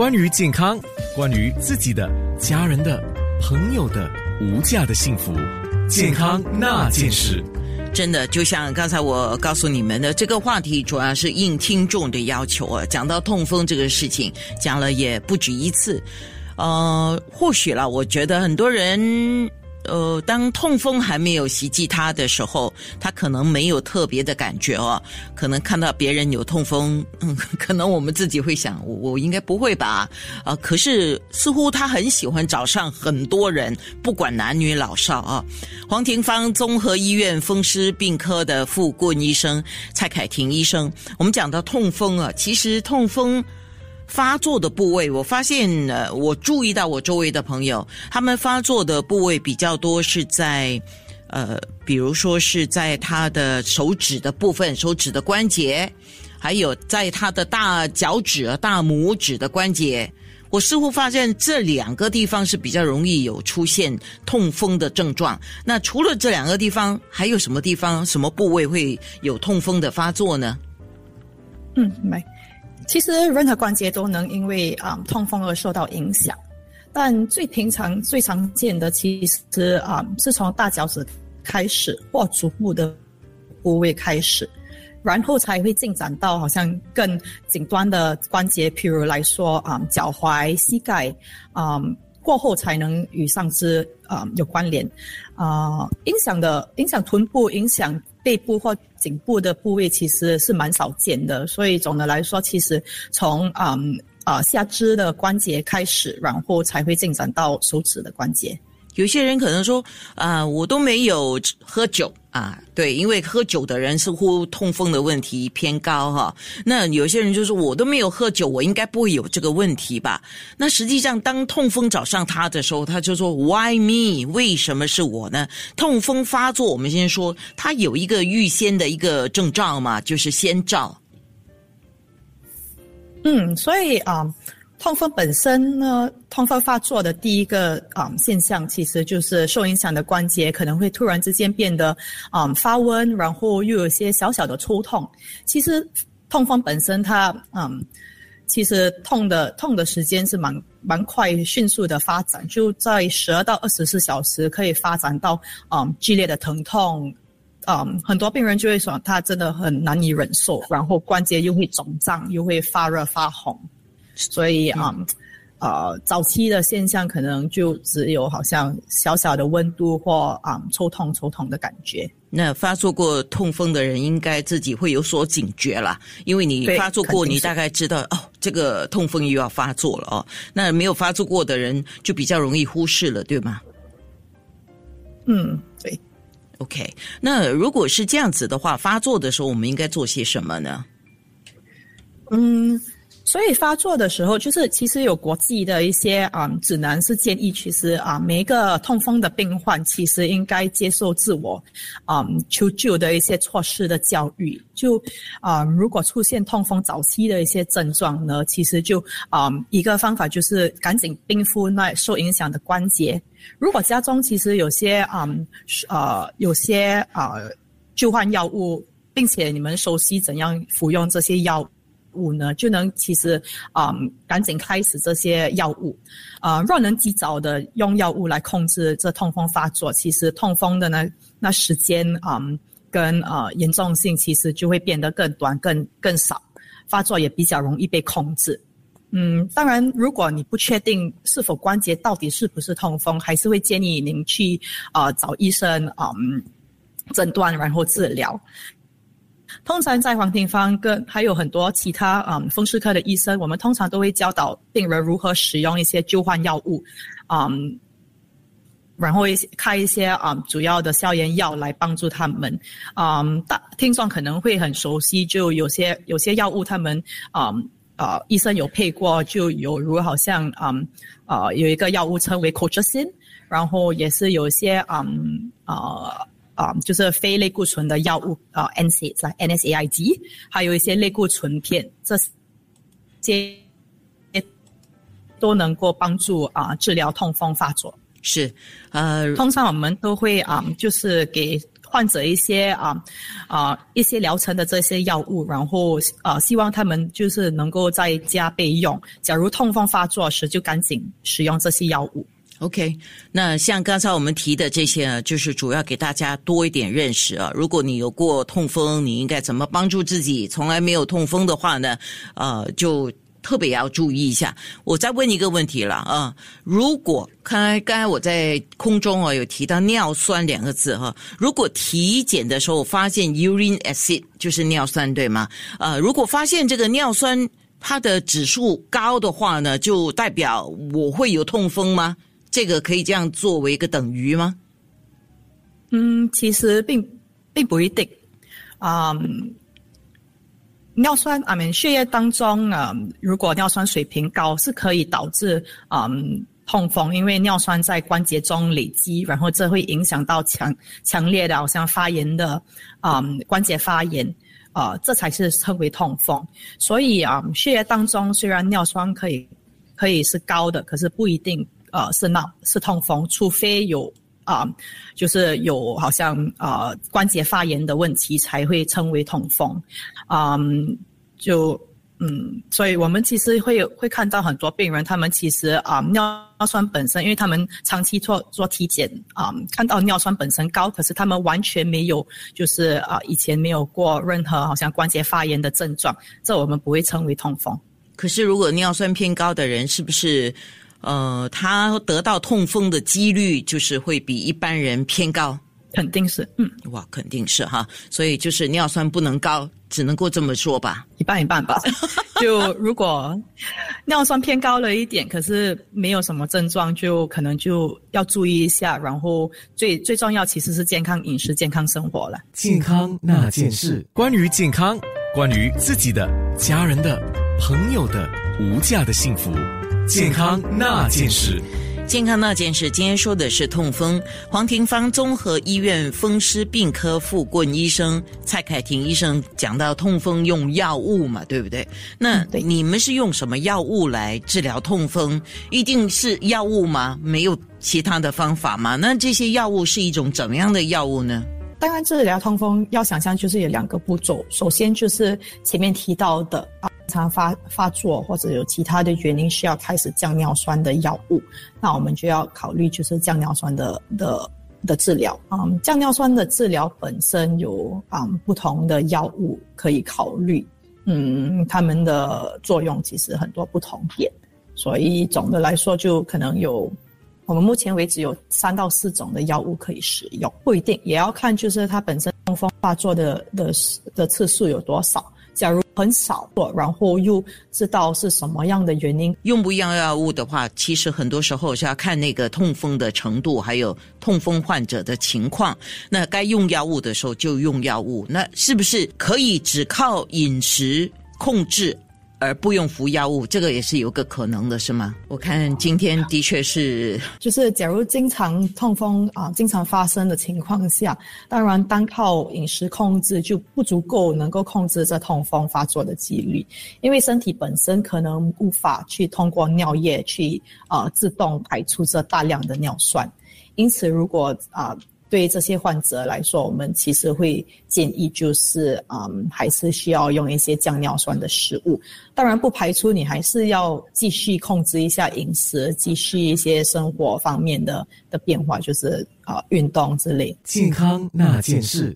关于健康，关于自己的、家人的、朋友的无价的幸福，健康那件事。真的，就像刚才我告诉你们的，这个话题主要是应听众的要求啊。讲到痛风这个事情，讲了也不止一次。呃，或许了，我觉得很多人。呃，当痛风还没有袭击他的时候，他可能没有特别的感觉哦。可能看到别人有痛风，嗯，可能我们自己会想，我我应该不会吧？啊，可是似乎他很喜欢找上很多人，不管男女老少啊。黄庭芳综合医院风湿病科的副顾问医生蔡凯婷医生，我们讲到痛风啊，其实痛风。发作的部位，我发现，呃，我注意到我周围的朋友，他们发作的部位比较多是在，呃，比如说是在他的手指的部分，手指的关节，还有在他的大脚趾、大拇指的关节。我似乎发现这两个地方是比较容易有出现痛风的症状。那除了这两个地方，还有什么地方、什么部位会有痛风的发作呢？嗯，没。其实任何关节都能因为啊痛风而受到影响，但最平常、最常见的其实啊是从大脚趾开始或足部的部位开始，然后才会进展到好像更顶端的关节，譬如来说啊脚踝、膝盖啊过后才能与上肢啊有关联啊影响的影响臀部影响。背部或颈部的部位其实是蛮少见的，所以总的来说，其实从嗯啊下肢的关节开始，然后才会进展到手指的关节。有些人可能说啊，我都没有喝酒啊，对，因为喝酒的人似乎痛风的问题偏高哈。那有些人就说我都没有喝酒，我应该不会有这个问题吧？那实际上，当痛风找上他的时候，他就说 Why me？为什么是我呢？痛风发作，我们先说，他有一个预先的一个征兆嘛，就是先兆。嗯，所以啊。痛风本身呢，痛风发作的第一个啊现象，其实就是受影响的关节可能会突然之间变得啊发温，然后又有些小小的抽痛。其实痛风本身它嗯，其实痛的痛的时间是蛮蛮快迅速的发展，就在十二到二十四小时可以发展到啊剧烈的疼痛，啊很多病人就会说他真的很难以忍受，然后关节又会肿胀，又会发热发红。所以啊，呃，早期的现象可能就只有好像小小的温度或啊抽痛抽痛的感觉。那发作过痛风的人应该自己会有所警觉啦，因为你发作过，你大概知道哦，这个痛风又要发作了哦。那没有发作过的人就比较容易忽视了，对吗？嗯，对。OK，那如果是这样子的话，发作的时候我们应该做些什么呢？嗯。所以发作的时候，就是其实有国际的一些啊指南是建议，其实啊每一个痛风的病患，其实应该接受自我啊求救的一些措施的教育。就啊如果出现痛风早期的一些症状呢，其实就啊一个方法就是赶紧冰敷那受影响的关节。如果家中其实有些啊呃有些啊救换药物，并且你们熟悉怎样服用这些药。物物呢，就能其实啊，赶紧开始这些药物，啊，若能及早的用药物来控制这痛风发作，其实痛风的呢，那时间啊，跟啊严重性其实就会变得更短、更更少，发作也比较容易被控制。嗯，当然，如果你不确定是否关节到底是不是痛风，还是会建议您去啊找医生啊诊断，然后治疗。通常在黄庭芳跟还有很多其他啊风湿科的医生，我们通常都会教导病人如何使用一些救换药物，啊，然后一些开一些啊主要的消炎药来帮助他们。啊，大听众可能会很熟悉，就有些有些药物他们啊啊医生有配过，就有如好像啊啊有一个药物称为 Colchicine，然后也是有些啊啊。啊，就是非类固醇的药物啊，NSAID、NSAID，还有一些类固醇片，这些都能够帮助啊治疗痛风发作。是，呃，通常我们都会啊，就是给患者一些啊啊一些疗程的这些药物，然后呃希望他们就是能够在家备用。假如痛风发作时，就赶紧使用这些药物。OK，那像刚才我们提的这些啊，就是主要给大家多一点认识啊。如果你有过痛风，你应该怎么帮助自己？从来没有痛风的话呢，呃，就特别要注意一下。我再问一个问题了啊，如果看刚才我在空中啊有提到尿酸两个字哈，如果体检的时候发现 urine acid 就是尿酸对吗？呃，如果发现这个尿酸它的指数高的话呢，就代表我会有痛风吗？这个可以这样作为一个等于吗？嗯，其实并并不一定。嗯，尿酸啊，们血液当中啊，如果尿酸水平高，是可以导致嗯痛风，因为尿酸在关节中累积，然后这会影响到强强烈的，好像发炎的啊关节发炎啊，这才是称为痛风。所以啊，血液当中虽然尿酸可以可以是高的，可是不一定。呃，是闹是痛风，除非有啊，就是有好像啊关节发炎的问题才会称为痛风，嗯，就嗯，所以我们其实会会看到很多病人，他们其实啊尿酸本身，因为他们长期做做体检啊，看到尿酸本身高，可是他们完全没有就是啊以前没有过任何好像关节发炎的症状，这我们不会称为痛风。可是如果尿酸偏高的人，是不是？呃，他得到痛风的几率就是会比一般人偏高，肯定是，嗯，哇，肯定是哈，所以就是尿酸不能高，只能够这么说吧，一半一半吧。就如果尿酸偏高了一点，可是没有什么症状，就可能就要注意一下。然后最最重要其实是健康饮食、健康生活了。健康那件事，关于健康，关于自己的、家人的、朋友的无价的幸福。健康那件事，健康那件事，今天说的是痛风。黄庭芳综合医院风湿病科副顾问医生蔡凯婷医生讲到痛风用药物嘛，对不对？那你们是用什么药物来治疗痛风？一定是药物吗？没有其他的方法吗？那这些药物是一种怎么样的药物呢？当然，治疗痛风要想象就是有两个步骤，首先就是前面提到的啊。常发发作或者有其他的原因需要开始降尿酸的药物，那我们就要考虑就是降尿酸的的的治疗。嗯，降尿酸的治疗本身有啊不同的药物可以考虑，嗯，它们的作用其实很多不同点，所以总的来说就可能有我们目前为止有三到四种的药物可以使用，不一定也要看就是它本身痛风发作的的的次数有多少。假如很少做，然后又知道是什么样的原因，用不用药物的话，其实很多时候是要看那个痛风的程度，还有痛风患者的情况。那该用药物的时候就用药物，那是不是可以只靠饮食控制？而不用服药物，这个也是有个可能的，是吗？我看今天的确是，就是假如经常痛风啊，经常发生的情况下，当然单靠饮食控制就不足够能够控制这痛风发作的几率，因为身体本身可能无法去通过尿液去啊自动排出这大量的尿酸，因此如果啊。对这些患者来说，我们其实会建议就是，嗯，还是需要用一些降尿酸的食物。当然，不排除你还是要继续控制一下饮食，继续一些生活方面的的变化，就是啊，运动之类。健康那件事。